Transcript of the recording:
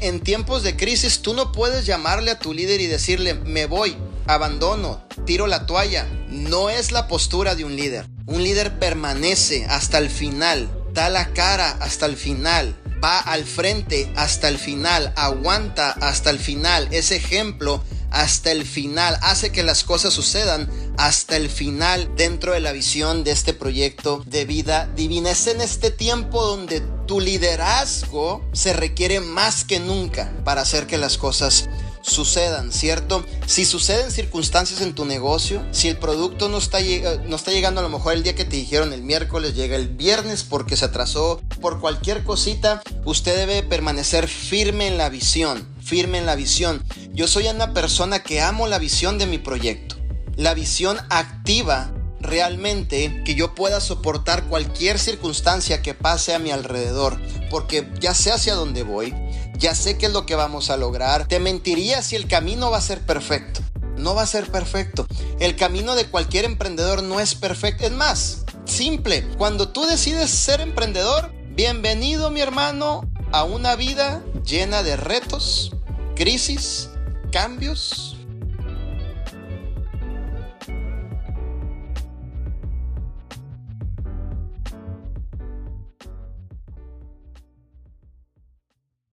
en tiempos de crisis tú no puedes llamarle a tu líder y decirle, me voy, abandono, tiro la toalla. No es la postura de un líder. Un líder permanece hasta el final, da la cara hasta el final, va al frente hasta el final, aguanta hasta el final. Ese ejemplo hasta el final, hace que las cosas sucedan hasta el final dentro de la visión de este proyecto de vida divina. Es en este tiempo donde tu liderazgo se requiere más que nunca para hacer que las cosas sucedan, ¿cierto? Si suceden circunstancias en tu negocio, si el producto no está, no está llegando a lo mejor el día que te dijeron el miércoles, llega el viernes porque se atrasó, por cualquier cosita, usted debe permanecer firme en la visión, firme en la visión. Yo soy una persona que amo la visión de mi proyecto. La visión activa realmente que yo pueda soportar cualquier circunstancia que pase a mi alrededor, porque ya sé hacia dónde voy, ya sé qué es lo que vamos a lograr. Te mentiría si el camino va a ser perfecto. No va a ser perfecto. El camino de cualquier emprendedor no es perfecto. Es más, simple. Cuando tú decides ser emprendedor, bienvenido mi hermano a una vida llena de retos, crisis, cambios,